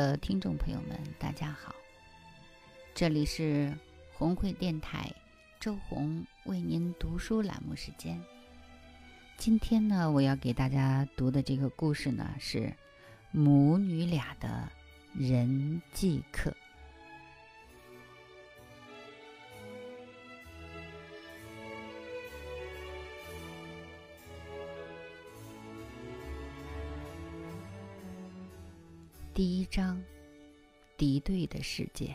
的听众朋友们，大家好，这里是红会电台周红为您读书栏目时间。今天呢，我要给大家读的这个故事呢，是母女俩的人际课。第一章，敌对的世界。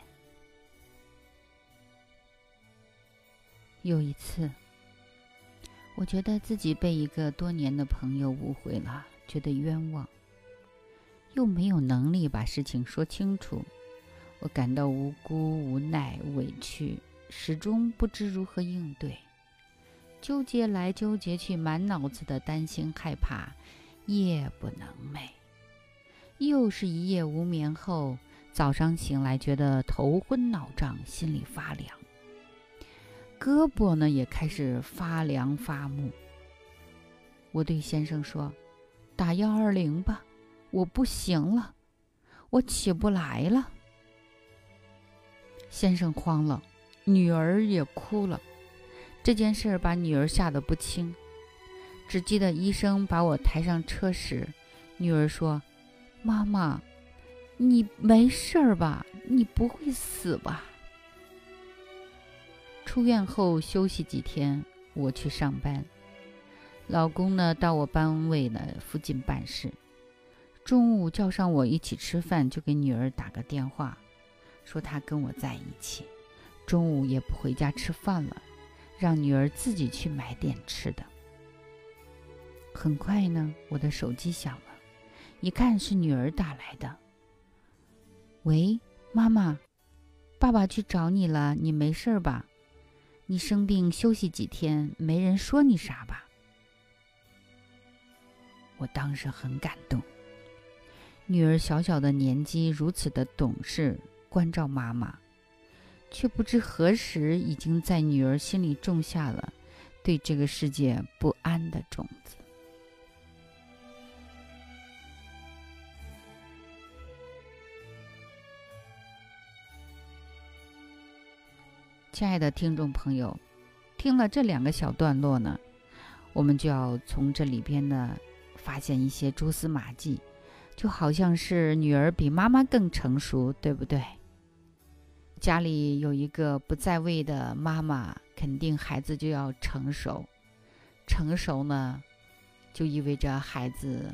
有一次，我觉得自己被一个多年的朋友误会了，觉得冤枉，又没有能力把事情说清楚，我感到无辜、无奈、委屈，始终不知如何应对，纠结来纠结去，满脑子的担心、害怕，夜不能寐。又是一夜无眠后，早上醒来觉得头昏脑胀，心里发凉，胳膊呢也开始发凉发木。我对先生说：“打幺二零吧，我不行了，我起不来了。”先生慌了，女儿也哭了。这件事把女儿吓得不轻，只记得医生把我抬上车时，女儿说。妈妈，你没事儿吧？你不会死吧？出院后休息几天，我去上班。老公呢，到我班位呢附近办事。中午叫上我一起吃饭，就给女儿打个电话，说他跟我在一起，中午也不回家吃饭了，让女儿自己去买点吃的。很快呢，我的手机响。一看是女儿打来的。喂，妈妈，爸爸去找你了，你没事吧？你生病休息几天，没人说你啥吧？我当时很感动，女儿小小的年纪如此的懂事，关照妈妈，却不知何时已经在女儿心里种下了对这个世界不安的种子。亲爱的听众朋友，听了这两个小段落呢，我们就要从这里边呢发现一些蛛丝马迹，就好像是女儿比妈妈更成熟，对不对？家里有一个不在位的妈妈，肯定孩子就要成熟，成熟呢，就意味着孩子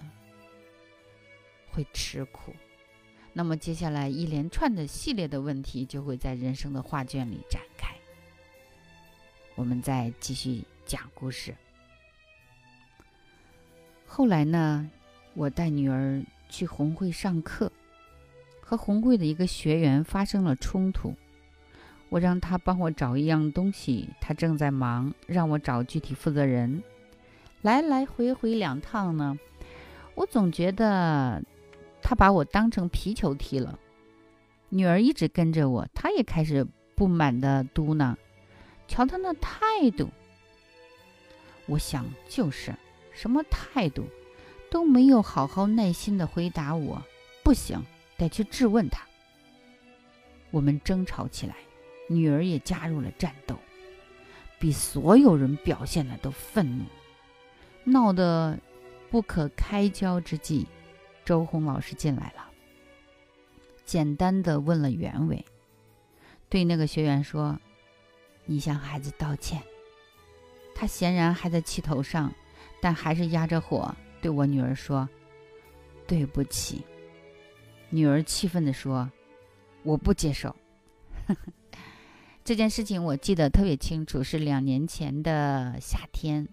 会吃苦。那么接下来一连串的系列的问题就会在人生的画卷里展开。我们再继续讲故事。后来呢，我带女儿去红会上课，和红会的一个学员发生了冲突。我让他帮我找一样东西，他正在忙，让我找具体负责人。来来回回两趟呢，我总觉得。他把我当成皮球踢了，女儿一直跟着我，她也开始不满的嘟囔：“瞧他那态度。”我想就是什么态度都没有，好好耐心的回答我，不行，得去质问他。我们争吵起来，女儿也加入了战斗，比所有人表现的都愤怒，闹得不可开交之际。周红老师进来了，简单的问了原委，对那个学员说：“你向孩子道歉。”他显然还在气头上，但还是压着火对我女儿说：“对不起。”女儿气愤的说：“我不接受。”这件事情我记得特别清楚，是两年前的夏天，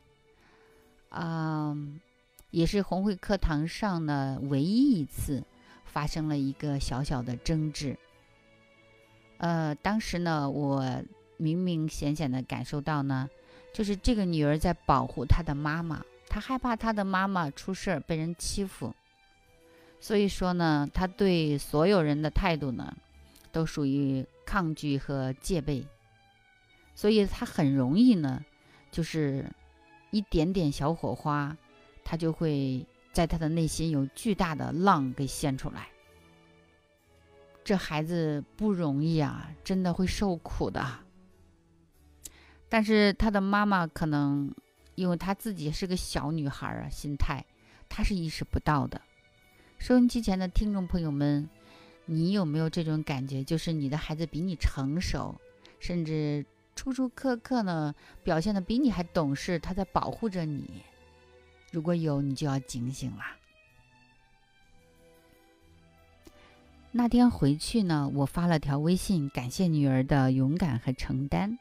嗯，也是红会课堂上呢唯一一次发生了一个小小的争执。呃，当时呢，我明明显显的感受到呢，就是这个女儿在保护她的妈妈，她害怕她的妈妈出事儿被人欺负，所以说呢，她对所有人的态度呢，都属于。抗拒和戒备，所以他很容易呢，就是一点点小火花，他就会在他的内心有巨大的浪给掀出来。这孩子不容易啊，真的会受苦的。但是他的妈妈可能因为他自己是个小女孩啊，心态他是意识不到的。收音机前的听众朋友们。你有没有这种感觉？就是你的孩子比你成熟，甚至初初刻刻呢，表现的比你还懂事，他在保护着你。如果有，你就要警醒了。那天回去呢，我发了条微信，感谢女儿的勇敢和承担。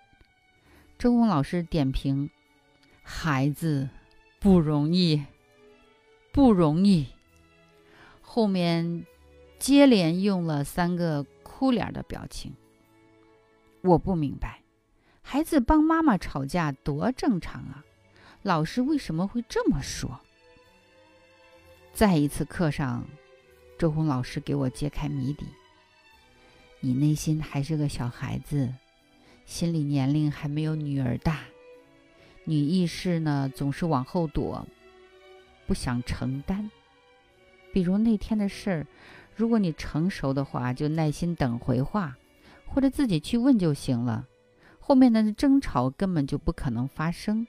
周红老师点评：孩子不容易，不容易。后面。接连用了三个哭脸的表情。我不明白，孩子帮妈妈吵架多正常啊，老师为什么会这么说？再一次课上，周红老师给我揭开谜底：你内心还是个小孩子，心理年龄还没有女儿大，女意识呢总是往后躲，不想承担。比如那天的事儿。如果你成熟的话，就耐心等回话，或者自己去问就行了。后面的争吵根本就不可能发生。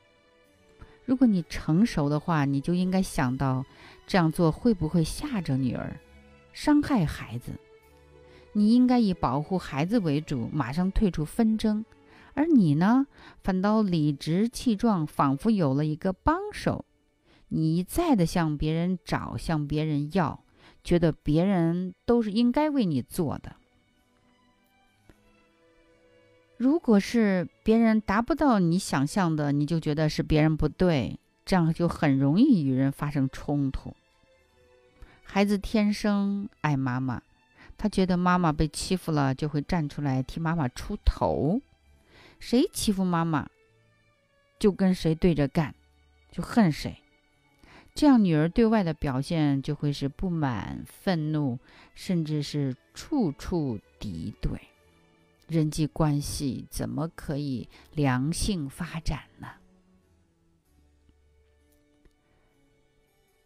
如果你成熟的话，你就应该想到这样做会不会吓着女儿，伤害孩子。你应该以保护孩子为主，马上退出纷争。而你呢，反倒理直气壮，仿佛有了一个帮手。你一再的向别人找，向别人要。觉得别人都是应该为你做的。如果是别人达不到你想象的，你就觉得是别人不对，这样就很容易与人发生冲突。孩子天生爱妈妈，他觉得妈妈被欺负了，就会站出来替妈妈出头。谁欺负妈妈，就跟谁对着干，就恨谁。这样，女儿对外的表现就会是不满、愤怒，甚至是处处敌对，人际关系怎么可以良性发展呢？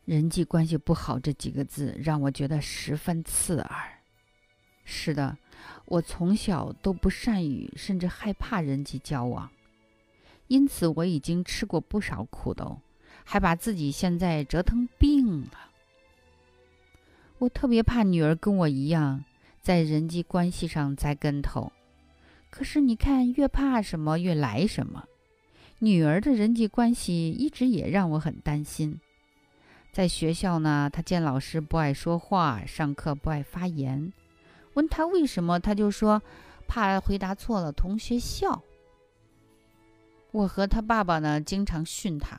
人际关系不好这几个字让我觉得十分刺耳。是的，我从小都不善于，甚至害怕人际交往，因此我已经吃过不少苦头。还把自己现在折腾病了。我特别怕女儿跟我一样，在人际关系上栽跟头。可是你看，越怕什么越来什么。女儿的人际关系一直也让我很担心。在学校呢，她见老师不爱说话，上课不爱发言。问她为什么，她就说怕回答错了同学笑。我和她爸爸呢，经常训她。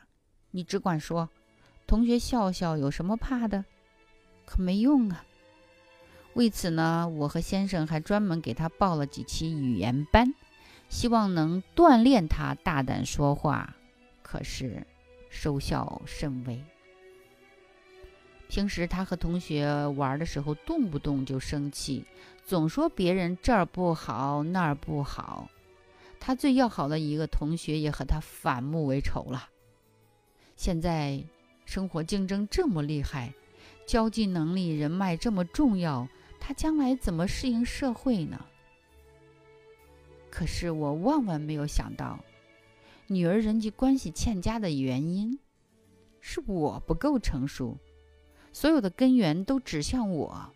你只管说，同学笑笑有什么怕的？可没用啊！为此呢，我和先生还专门给他报了几期语言班，希望能锻炼他大胆说话。可是收效甚微。平时他和同学玩的时候，动不动就生气，总说别人这儿不好那儿不好。他最要好的一个同学也和他反目为仇了。现在生活竞争这么厉害，交际能力、人脉这么重要，他将来怎么适应社会呢？可是我万万没有想到，女儿人际关系欠佳的原因是我不够成熟，所有的根源都指向我。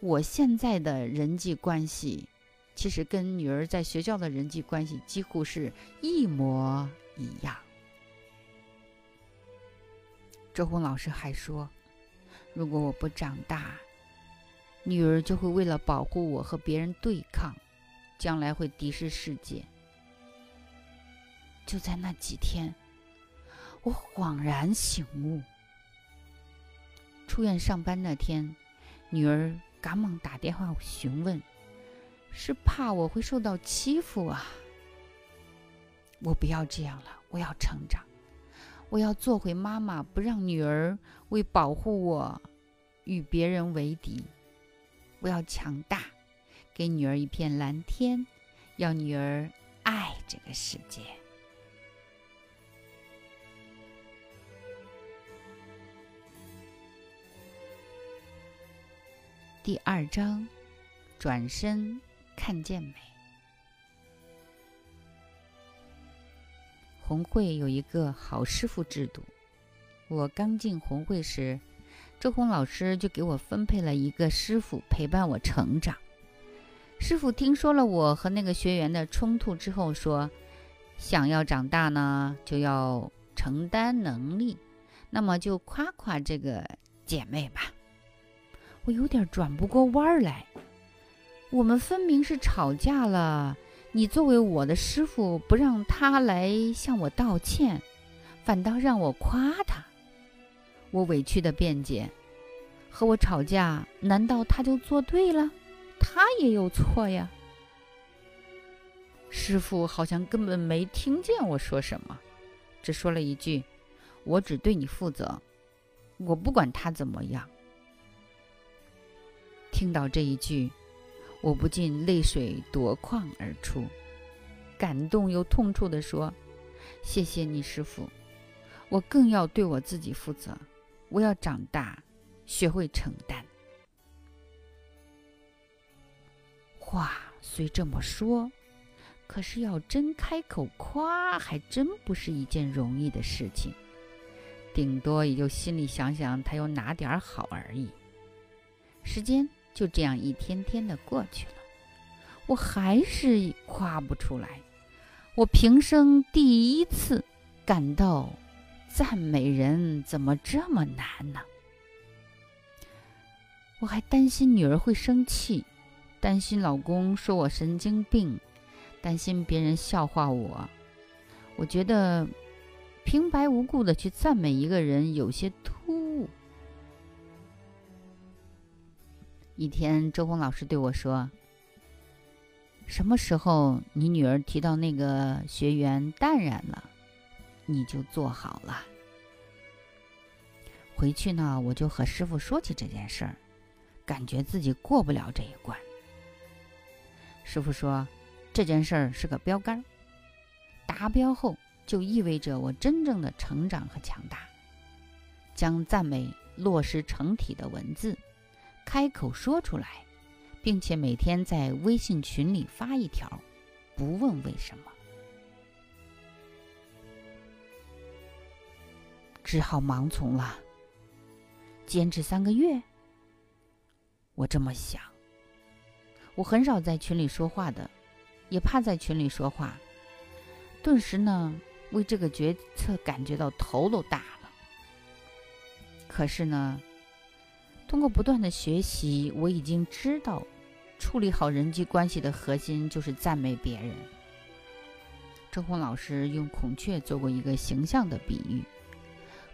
我现在的人际关系，其实跟女儿在学校的人际关系几乎是一模一样。周红老师还说：“如果我不长大，女儿就会为了保护我和别人对抗，将来会敌视世界。就在那几天，我恍然醒悟。出院上班那天，女儿赶忙打电话询问，是怕我会受到欺负啊。我不要这样了，我要成长，我要做回妈妈，不让女儿为保护我与别人为敌。我要强大，给女儿一片蓝天，要女儿爱这个世界。第二章，转身看见美。红会有一个好师傅制度。我刚进红会时，周红老师就给我分配了一个师傅陪伴我成长。师傅听说了我和那个学员的冲突之后，说：“想要长大呢，就要承担能力，那么就夸夸这个姐妹吧。”我有点转不过弯来。我们分明是吵架了，你作为我的师傅，不让他来向我道歉，反倒让我夸他。我委屈的辩解：“和我吵架，难道他就做对了？他也有错呀。”师傅好像根本没听见我说什么，只说了一句：“我只对你负责，我不管他怎么样。”听到这一句，我不禁泪水夺眶而出，感动又痛楚地说：“谢谢你，师傅，我更要对我自己负责，我要长大，学会承担。”话虽这么说，可是要真开口夸，还真不是一件容易的事情。顶多也就心里想想他有哪点好而已。时间。就这样一天天的过去了，我还是夸不出来。我平生第一次感到赞美人怎么这么难呢？我还担心女儿会生气，担心老公说我神经病，担心别人笑话我。我觉得平白无故的去赞美一个人有些突兀。一天，周红老师对我说：“什么时候你女儿提到那个学员淡然了，你就做好了。”回去呢，我就和师傅说起这件事儿，感觉自己过不了这一关。师傅说：“这件事儿是个标杆，达标后就意味着我真正的成长和强大。将赞美落实成体的文字。”开口说出来，并且每天在微信群里发一条，不问为什么，只好盲从了。坚持三个月，我这么想。我很少在群里说话的，也怕在群里说话。顿时呢，为这个决策感觉到头都大了。可是呢。通过不断的学习，我已经知道，处理好人际关系的核心就是赞美别人。周红老师用孔雀做过一个形象的比喻：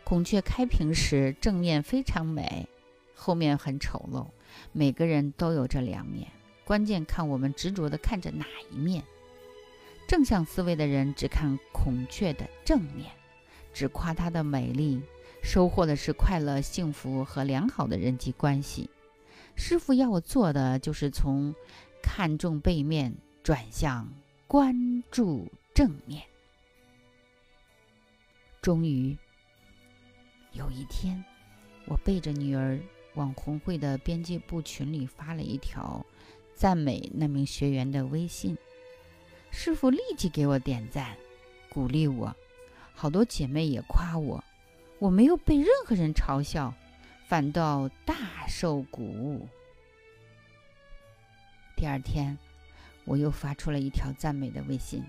孔雀开屏时正面非常美，后面很丑陋。每个人都有这两面，关键看我们执着的看着哪一面。正向思维的人只看孔雀的正面，只夸它的美丽。收获的是快乐、幸福和良好的人际关系。师傅要我做的就是从看重背面转向关注正面。终于有一天，我背着女儿往红会的编辑部群里发了一条赞美那名学员的微信，师傅立即给我点赞，鼓励我，好多姐妹也夸我。我没有被任何人嘲笑，反倒大受鼓舞。第二天，我又发出了一条赞美的微信，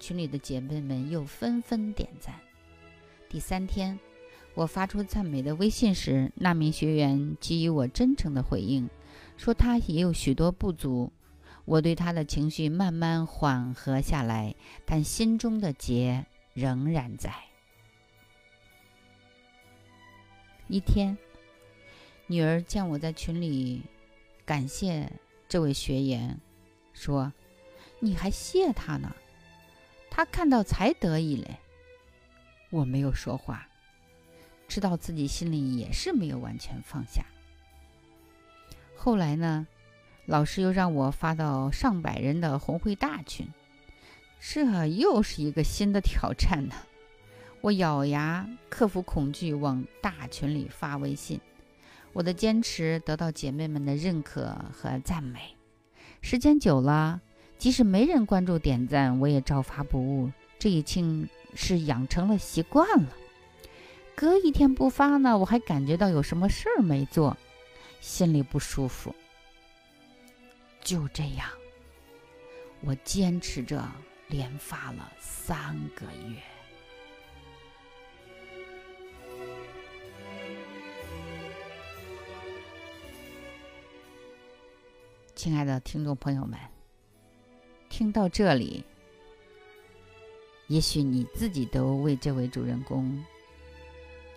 群里的姐妹们又纷纷点赞。第三天，我发出赞美的微信时，那名学员给予我真诚的回应，说他也有许多不足，我对他的情绪慢慢缓和下来，但心中的结仍然在。一天，女儿见我在群里感谢这位学员，说：“你还谢他呢？他看到才得意嘞。”我没有说话，知道自己心里也是没有完全放下。后来呢？老师又让我发到上百人的红会大群，这又是一个新的挑战呢。我咬牙克服恐惧，往大群里发微信。我的坚持得到姐妹们的认可和赞美。时间久了，即使没人关注点赞，我也照发不误。这已经是养成了习惯了。隔一天不发呢，我还感觉到有什么事儿没做，心里不舒服。就这样，我坚持着连发了三个月。亲爱的听众朋友们，听到这里，也许你自己都为这位主人公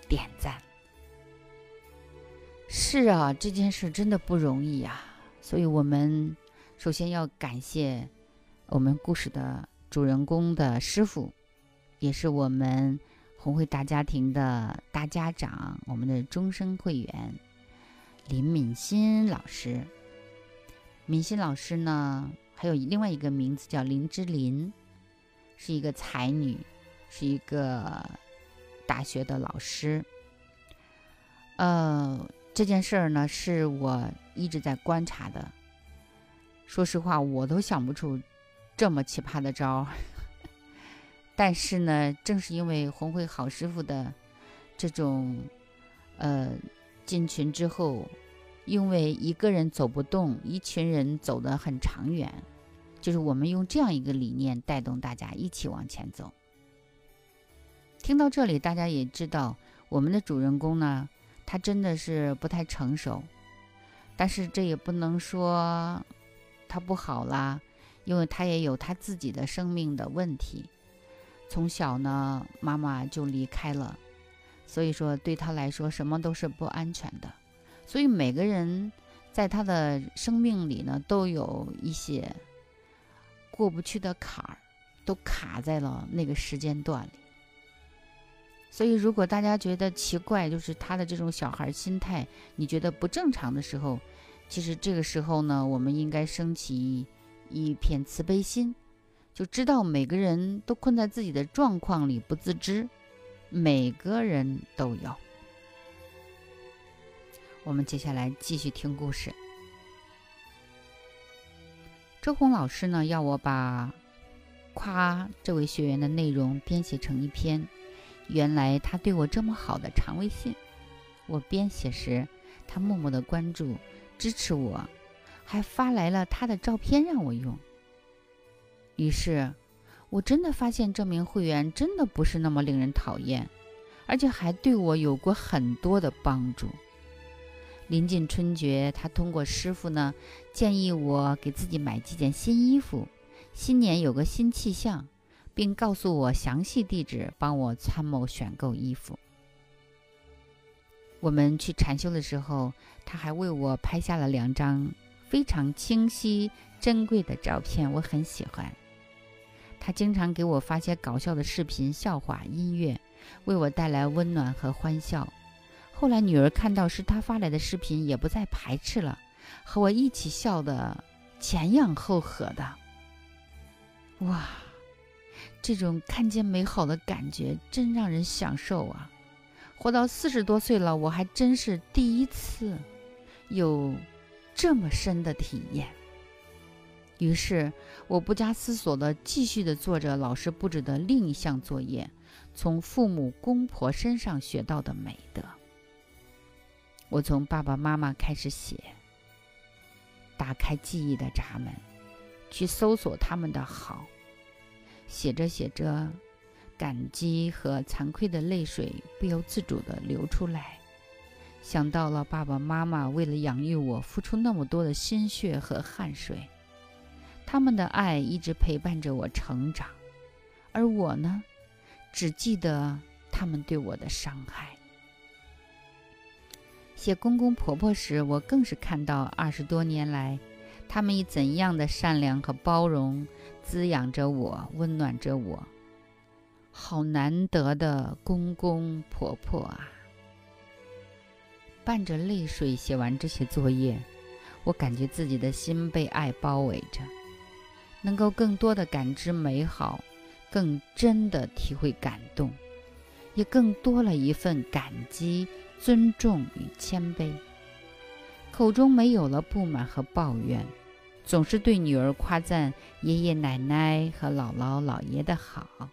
点赞。是啊，这件事真的不容易呀。所以，我们首先要感谢我们故事的主人公的师傅，也是我们红会大家庭的大家长，我们的终身会员林敏欣老师。敏欣老师呢，还有另外一个名字叫林之琳，是一个才女，是一个大学的老师。呃。这件事儿呢，是我一直在观察的。说实话，我都想不出这么奇葩的招儿。但是呢，正是因为红会好师傅的这种呃进群之后，因为一个人走不动，一群人走得很长远，就是我们用这样一个理念带动大家一起往前走。听到这里，大家也知道我们的主人公呢。他真的是不太成熟，但是这也不能说他不好啦，因为他也有他自己的生命的问题。从小呢，妈妈就离开了，所以说对他来说什么都是不安全的。所以每个人在他的生命里呢，都有一些过不去的坎儿，都卡在了那个时间段里。所以，如果大家觉得奇怪，就是他的这种小孩心态，你觉得不正常的时候，其实这个时候呢，我们应该升起一片慈悲心，就知道每个人都困在自己的状况里不自知，每个人都有。我们接下来继续听故事。周红老师呢，要我把夸这位学员的内容编写成一篇。原来他对我这么好的长微信，我编写时，他默默的关注、支持我，还发来了他的照片让我用。于是，我真的发现这名会员真的不是那么令人讨厌，而且还对我有过很多的帮助。临近春节，他通过师傅呢建议我给自己买几件新衣服，新年有个新气象。并告诉我详细地址，帮我参谋选购衣服。我们去禅修的时候，他还为我拍下了两张非常清晰、珍贵的照片，我很喜欢。他经常给我发些搞笑的视频、笑话、音乐，为我带来温暖和欢笑。后来女儿看到是他发来的视频，也不再排斥了，和我一起笑得前仰后合的。哇！这种看见美好的感觉真让人享受啊！活到四十多岁了，我还真是第一次有这么深的体验。于是，我不加思索地继续地做着老师布置的另一项作业——从父母公婆身上学到的美德。我从爸爸妈妈开始写，打开记忆的闸门，去搜索他们的好。写着写着，感激和惭愧的泪水不由自主地流出来，想到了爸爸妈妈为了养育我付出那么多的心血和汗水，他们的爱一直陪伴着我成长，而我呢，只记得他们对我的伤害。写公公婆婆时，我更是看到二十多年来，他们以怎样的善良和包容滋养着我，温暖着我。好难得的公公婆婆啊！伴着泪水写完这些作业，我感觉自己的心被爱包围着，能够更多的感知美好，更真的体会感动，也更多了一份感激、尊重与谦卑。口中没有了不满和抱怨，总是对女儿夸赞爷爷奶奶和姥姥姥爷的好。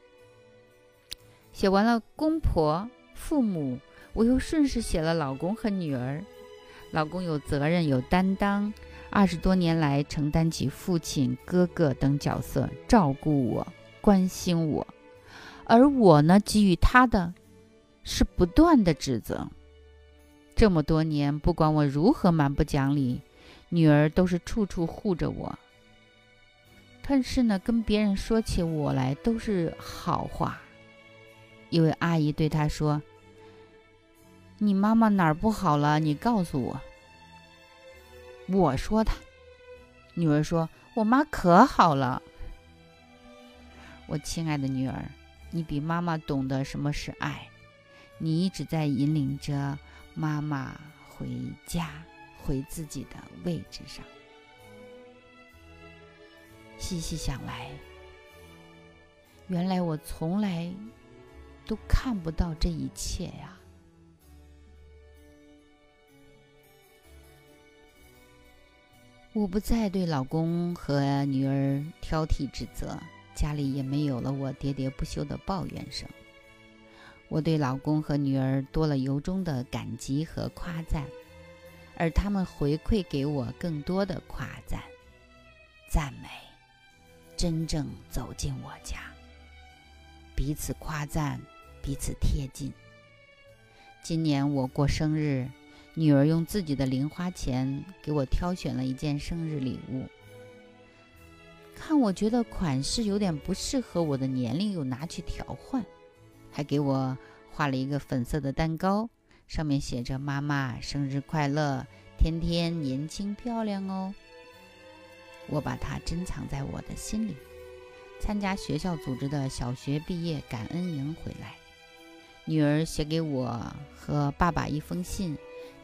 写完了公婆、父母，我又顺势写了老公和女儿。老公有责任、有担当，二十多年来承担起父亲、哥哥等角色，照顾我、关心我；而我呢，给予他的是不断的指责。这么多年，不管我如何蛮不讲理，女儿都是处处护着我。但是呢，跟别人说起我来都是好话。一位阿姨对他说：“你妈妈哪儿不好了？你告诉我。”我说她，女儿说：“我妈可好了。”我亲爱的女儿，你比妈妈懂得什么是爱，你一直在引领着妈妈回家，回自己的位置上。细细想来，原来我从来。都看不到这一切呀！我不再对老公和女儿挑剔指责，家里也没有了我喋喋不休的抱怨声。我对老公和女儿多了由衷的感激和夸赞，而他们回馈给我更多的夸赞、赞美，真正走进我家，彼此夸赞。彼此贴近。今年我过生日，女儿用自己的零花钱给我挑选了一件生日礼物。看我觉得款式有点不适合我的年龄，又拿去调换，还给我画了一个粉色的蛋糕，上面写着“妈妈生日快乐，天天年轻漂亮哦”。我把它珍藏在我的心里。参加学校组织的小学毕业感恩营回来。女儿写给我和爸爸一封信，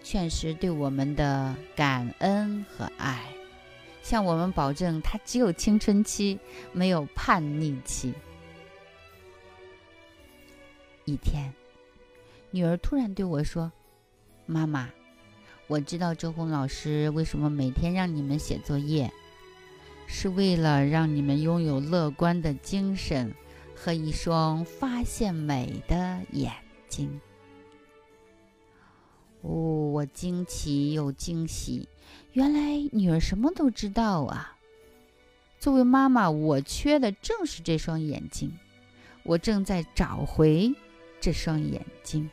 劝示对我们的感恩和爱，向我们保证她只有青春期，没有叛逆期。一天，女儿突然对我说：“妈妈，我知道周红老师为什么每天让你们写作业，是为了让你们拥有乐观的精神。”和一双发现美的眼睛。哦，我惊奇又惊喜，原来女儿什么都知道啊！作为妈妈，我缺的正是这双眼睛，我正在找回这双眼睛。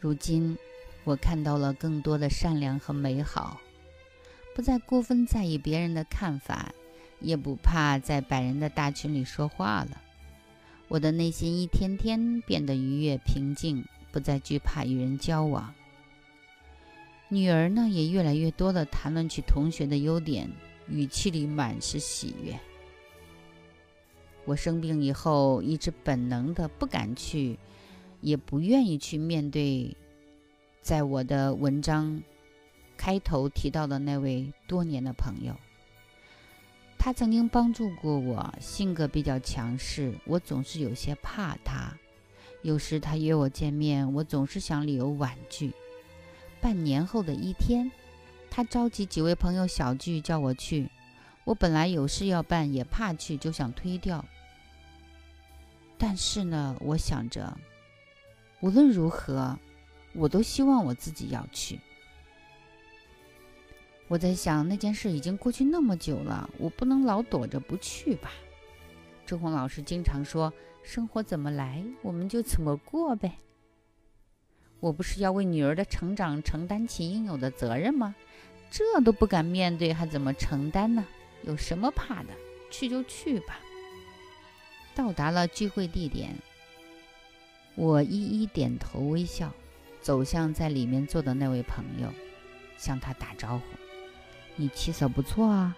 如今，我看到了更多的善良和美好。不再过分在意别人的看法，也不怕在百人的大群里说话了。我的内心一天天变得愉悦平静，不再惧怕与人交往。女儿呢，也越来越多的谈论起同学的优点，语气里满是喜悦。我生病以后，一直本能的不敢去，也不愿意去面对，在我的文章。开头提到的那位多年的朋友，他曾经帮助过我。性格比较强势，我总是有些怕他。有时他约我见面，我总是想理由婉拒。半年后的一天，他召集几位朋友小聚，叫我去。我本来有事要办，也怕去，就想推掉。但是呢，我想着，无论如何，我都希望我自己要去。我在想那件事已经过去那么久了，我不能老躲着不去吧？周红老师经常说：“生活怎么来，我们就怎么过呗。”我不是要为女儿的成长承担起应有的责任吗？这都不敢面对，还怎么承担呢？有什么怕的？去就去吧。到达了聚会地点，我一一点头微笑，走向在里面坐的那位朋友，向他打招呼：“你气色不错啊。”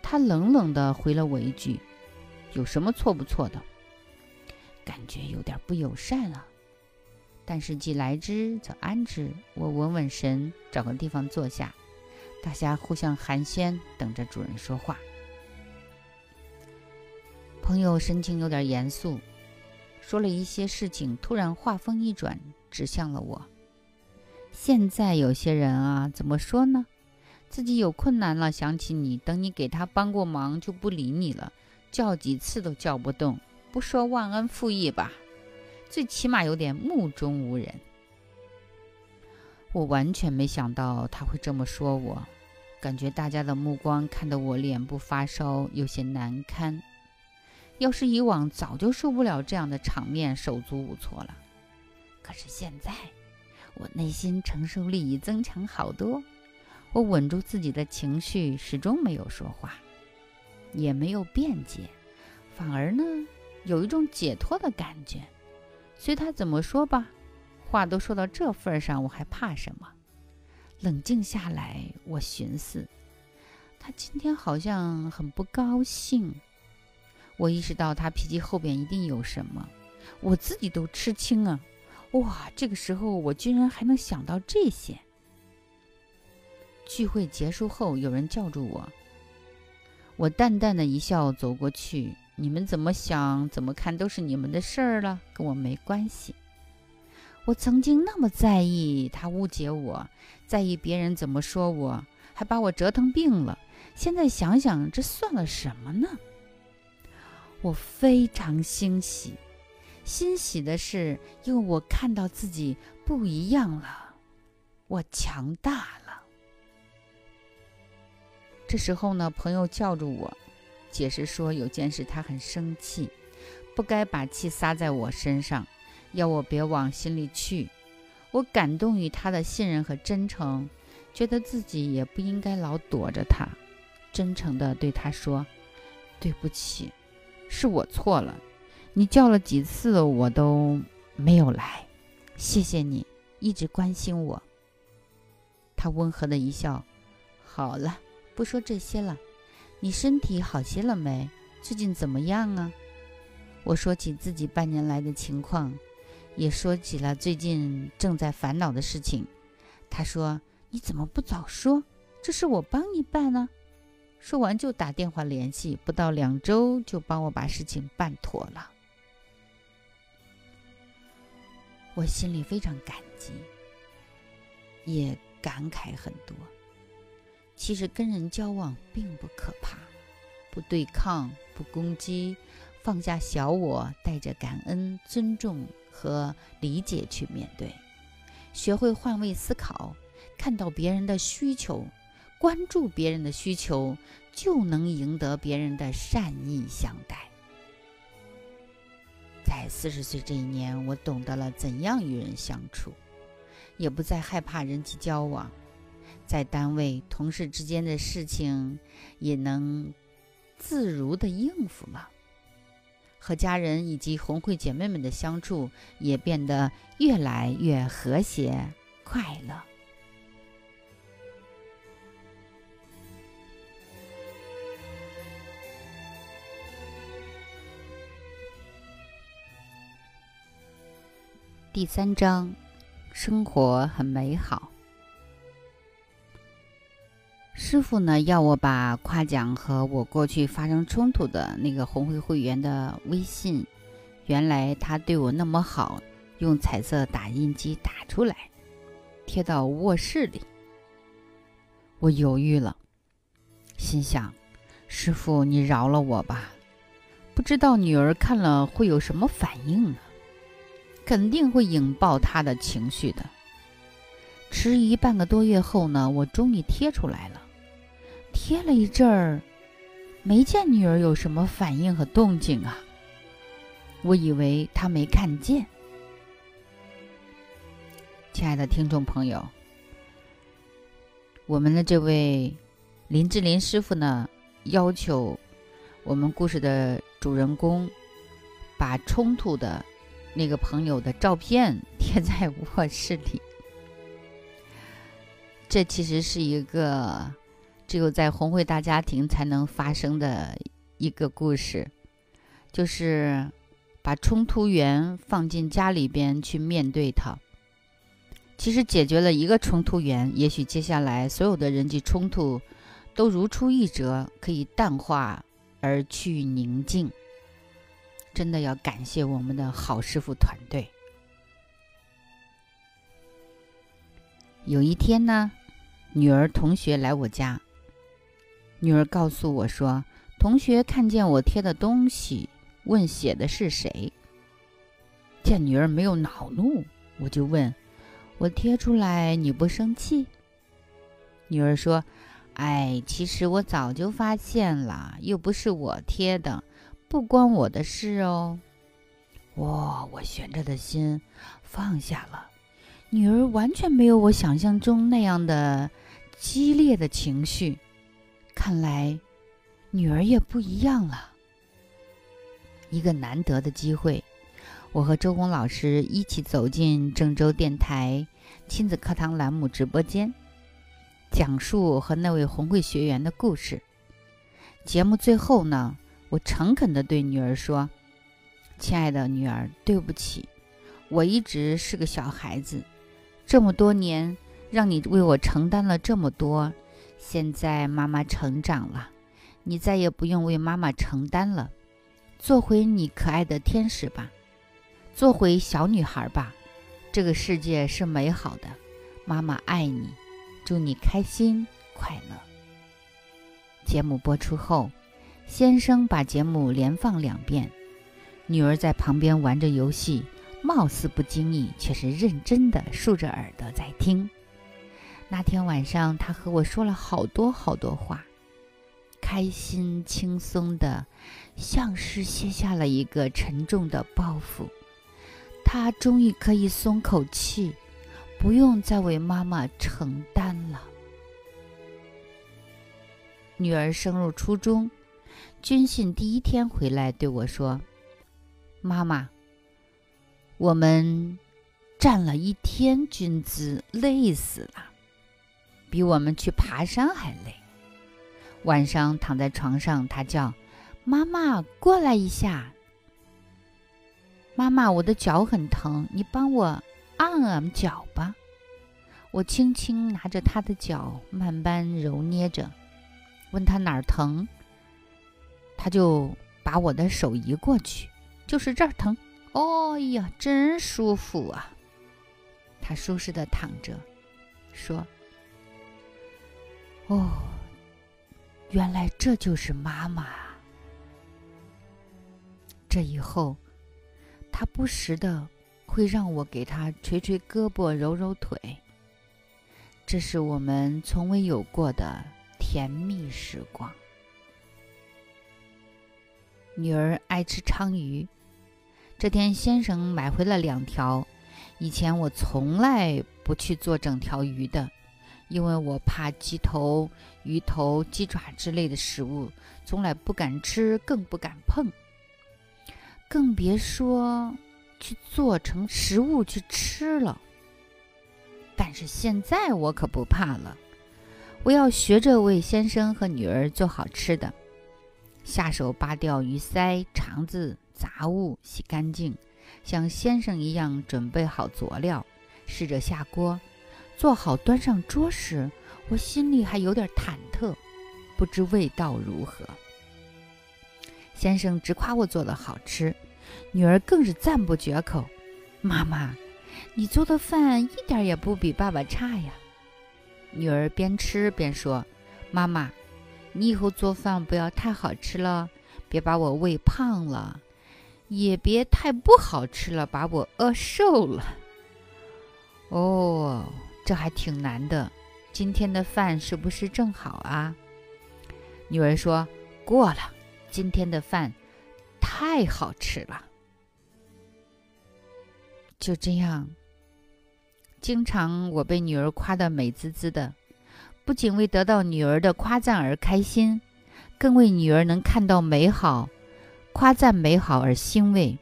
他冷冷地回了我一句：“有什么错不错的？”感觉有点不友善啊。但是既来之则安之，我稳稳神，找个地方坐下，大家互相寒暄，等着主人说话。朋友神情有点严肃，说了一些事情，突然话锋一转，指向了我。现在有些人啊，怎么说呢？自己有困难了，想起你，等你给他帮过忙，就不理你了，叫几次都叫不动。不说忘恩负义吧。最起码有点目中无人。我完全没想到他会这么说我，感觉大家的目光看得我脸部发烧，有些难堪。要是以往，早就受不了这样的场面，手足无措了。可是现在，我内心承受力已增强好多。我稳住自己的情绪，始终没有说话，也没有辩解，反而呢，有一种解脱的感觉。随他怎么说吧，话都说到这份上，我还怕什么？冷静下来，我寻思，他今天好像很不高兴。我意识到他脾气后边一定有什么，我自己都吃惊啊！哇，这个时候我居然还能想到这些。聚会结束后，有人叫住我，我淡淡的一笑，走过去。你们怎么想、怎么看都是你们的事儿了，跟我没关系。我曾经那么在意他误解我，在意别人怎么说我，还把我折腾病了。现在想想，这算了什么呢？我非常欣喜，欣喜的是，因为我看到自己不一样了，我强大了。这时候呢，朋友叫住我。解释说有件事他很生气，不该把气撒在我身上，要我别往心里去。我感动于他的信任和真诚，觉得自己也不应该老躲着他，真诚地对他说：“对不起，是我错了。你叫了几次我都没有来，谢谢你一直关心我。”他温和的一笑：“好了，不说这些了。”你身体好些了没？最近怎么样啊？我说起自己半年来的情况，也说起了最近正在烦恼的事情。他说：“你怎么不早说？这事我帮你办呢。”说完就打电话联系，不到两周就帮我把事情办妥了。我心里非常感激，也感慨很多。其实跟人交往并不可怕，不对抗，不攻击，放下小我，带着感恩、尊重和理解去面对，学会换位思考，看到别人的需求，关注别人的需求，就能赢得别人的善意相待。在四十岁这一年，我懂得了怎样与人相处，也不再害怕人际交往。在单位同事之间的事情，也能自如的应付了。和家人以及红会姐妹们的相处，也变得越来越和谐快乐。第三章，生活很美好。师傅呢要我把夸奖和我过去发生冲突的那个红会会员的微信，原来他对我那么好，用彩色打印机打出来，贴到卧室里。我犹豫了，心想：师傅你饶了我吧，不知道女儿看了会有什么反应呢？肯定会引爆他的情绪的。迟疑半个多月后呢，我终于贴出来了。贴了一阵儿，没见女儿有什么反应和动静啊。我以为她没看见。亲爱的听众朋友，我们的这位林志玲师傅呢，要求我们故事的主人公把冲突的那个朋友的照片 贴在卧室里。这其实是一个只有在红会大家庭才能发生的一个故事，就是把冲突源放进家里边去面对它。其实解决了一个冲突源，也许接下来所有的人际冲突都如出一辙，可以淡化而去宁静。真的要感谢我们的好师傅团队。有一天呢。女儿同学来我家，女儿告诉我说：“同学看见我贴的东西，问写的是谁。”见女儿没有恼怒，我就问：“我贴出来你不生气？”女儿说：“哎，其实我早就发现了，又不是我贴的，不关我的事哦。”哇，我悬着的心放下了。女儿完全没有我想象中那样的。激烈的情绪，看来女儿也不一样了。一个难得的机会，我和周红老师一起走进郑州电台亲子课堂栏目直播间，讲述和那位红会学员的故事。节目最后呢，我诚恳地对女儿说：“亲爱的女儿，对不起，我一直是个小孩子，这么多年。”让你为我承担了这么多，现在妈妈成长了，你再也不用为妈妈承担了，做回你可爱的天使吧，做回小女孩吧，这个世界是美好的，妈妈爱你，祝你开心快乐。节目播出后，先生把节目连放两遍，女儿在旁边玩着游戏，貌似不经意，却是认真的竖着耳朵在听。那天晚上，他和我说了好多好多话，开心轻松的，像是卸下了一个沉重的包袱。他终于可以松口气，不用再为妈妈承担了。女儿升入初中，军训第一天回来对我说：“妈妈，我们站了一天军姿，累死了。”比我们去爬山还累。晚上躺在床上，他叫：“妈妈，过来一下。”妈妈，我的脚很疼，你帮我按按脚吧。我轻轻拿着他的脚，慢慢揉捏着，问他哪儿疼，他就把我的手移过去，就是这儿疼。哦呀，真舒服啊！他舒适的躺着，说。哦，原来这就是妈妈。这以后，他不时的会让我给他捶捶胳膊、揉揉腿。这是我们从未有过的甜蜜时光。女儿爱吃鲳鱼，这天先生买回了两条。以前我从来不去做整条鱼的。因为我怕鸡头、鱼头、鸡爪之类的食物，从来不敢吃，更不敢碰，更别说去做成食物去吃了。但是现在我可不怕了，我要学着为先生和女儿做好吃的，下手扒掉鱼鳃、肠子、杂物，洗干净，像先生一样准备好佐料，试着下锅。做好端上桌时，我心里还有点忐忑，不知味道如何。先生直夸我做的好吃，女儿更是赞不绝口：“妈妈，你做的饭一点也不比爸爸差呀！”女儿边吃边说：“妈妈，你以后做饭不要太好吃了，别把我喂胖了，也别太不好吃了，把我饿瘦了。”哦。这还挺难的，今天的饭是不是正好啊？女儿说过了，今天的饭太好吃了。就这样，经常我被女儿夸得美滋滋的，不仅为得到女儿的夸赞而开心，更为女儿能看到美好、夸赞美好而欣慰，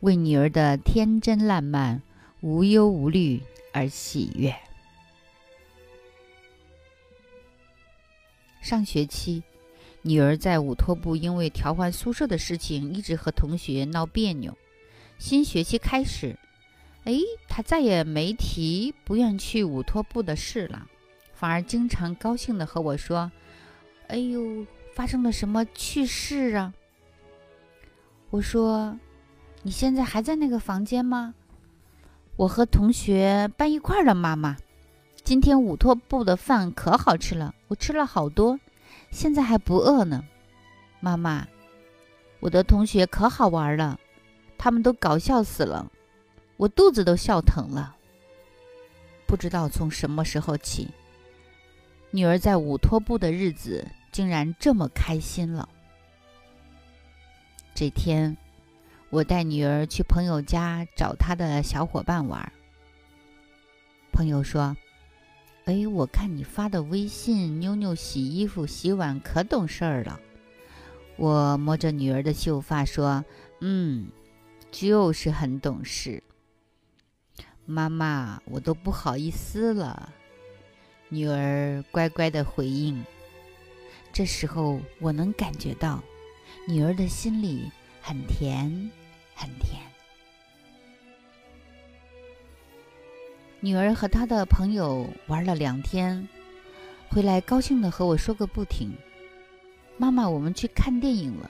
为女儿的天真烂漫、无忧无虑而喜悦。上学期，女儿在乌托部因为调换宿舍的事情一直和同学闹别扭。新学期开始，哎，她再也没提不愿去乌托部的事了。反而经常高兴地和我说：“哎呦，发生了什么趣事啊？”我说：“你现在还在那个房间吗？”我和同学搬一块儿了。妈妈，今天午托部的饭可好吃了，我吃了好多，现在还不饿呢。妈妈，我的同学可好玩了，他们都搞笑死了，我肚子都笑疼了。不知道从什么时候起。女儿在乌托部的日子竟然这么开心了。这天，我带女儿去朋友家找她的小伙伴玩。朋友说：“哎，我看你发的微信，妞妞洗衣服、洗碗可懂事儿了。”我摸着女儿的秀发说：“嗯，就是很懂事。”妈妈，我都不好意思了。女儿乖乖的回应。这时候，我能感觉到女儿的心里很甜，很甜。女儿和她的朋友玩了两天，回来高兴的和我说个不停：“妈妈，我们去看电影了。”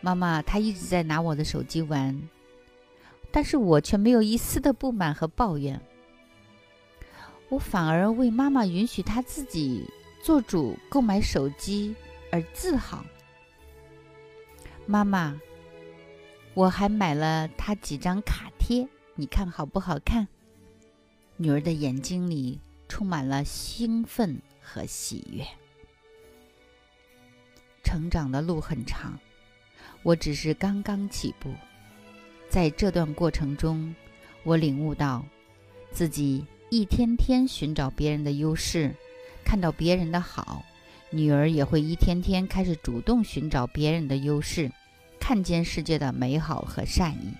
妈妈，她一直在拿我的手机玩，但是我却没有一丝的不满和抱怨。我反而为妈妈允许她自己做主购买手机而自豪。妈妈，我还买了她几张卡贴，你看好不好看？女儿的眼睛里充满了兴奋和喜悦。成长的路很长，我只是刚刚起步。在这段过程中，我领悟到自己。一天天寻找别人的优势，看到别人的好，女儿也会一天天开始主动寻找别人的优势，看见世界的美好和善意，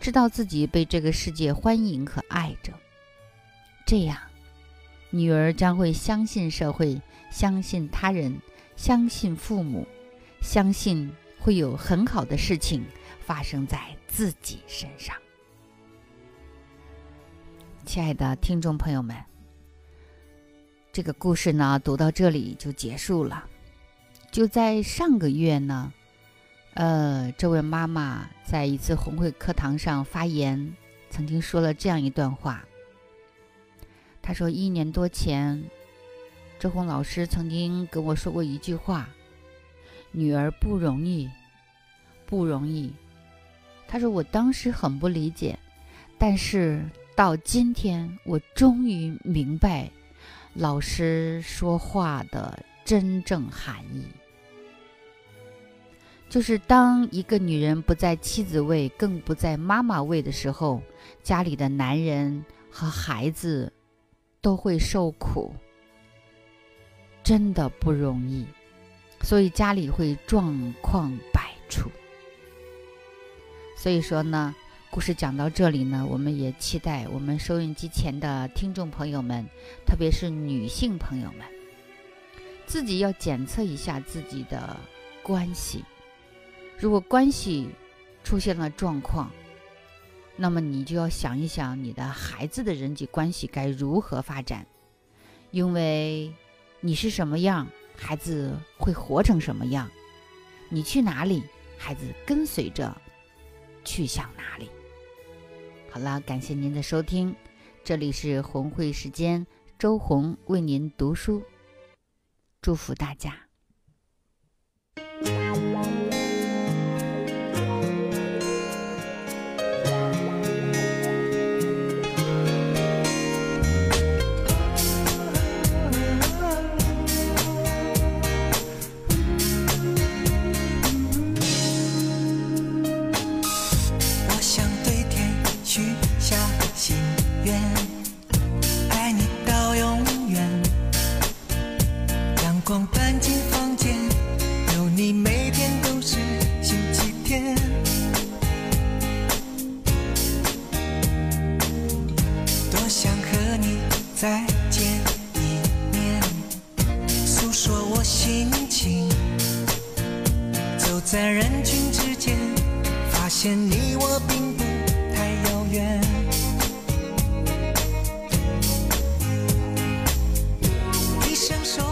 知道自己被这个世界欢迎和爱着。这样，女儿将会相信社会，相信他人，相信父母，相信会有很好的事情发生在自己身上。亲爱的听众朋友们，这个故事呢，读到这里就结束了。就在上个月呢，呃，这位妈妈在一次红会课堂上发言，曾经说了这样一段话。她说：“一年多前，周红老师曾经跟我说过一句话：‘女儿不容易，不容易。’她说我当时很不理解，但是。”到今天，我终于明白老师说话的真正含义，就是当一个女人不在妻子位，更不在妈妈位的时候，家里的男人和孩子都会受苦，真的不容易，所以家里会状况百出。所以说呢。故事讲到这里呢，我们也期待我们收音机前的听众朋友们，特别是女性朋友们，自己要检测一下自己的关系。如果关系出现了状况，那么你就要想一想你的孩子的人际关系该如何发展，因为你是什么样，孩子会活成什么样。你去哪里，孩子跟随着去向哪里。好了，感谢您的收听，这里是红会时间，周红为您读书，祝福大家。再见一面。诉说我心情走在人群之间发现你我并不太遥远。一生守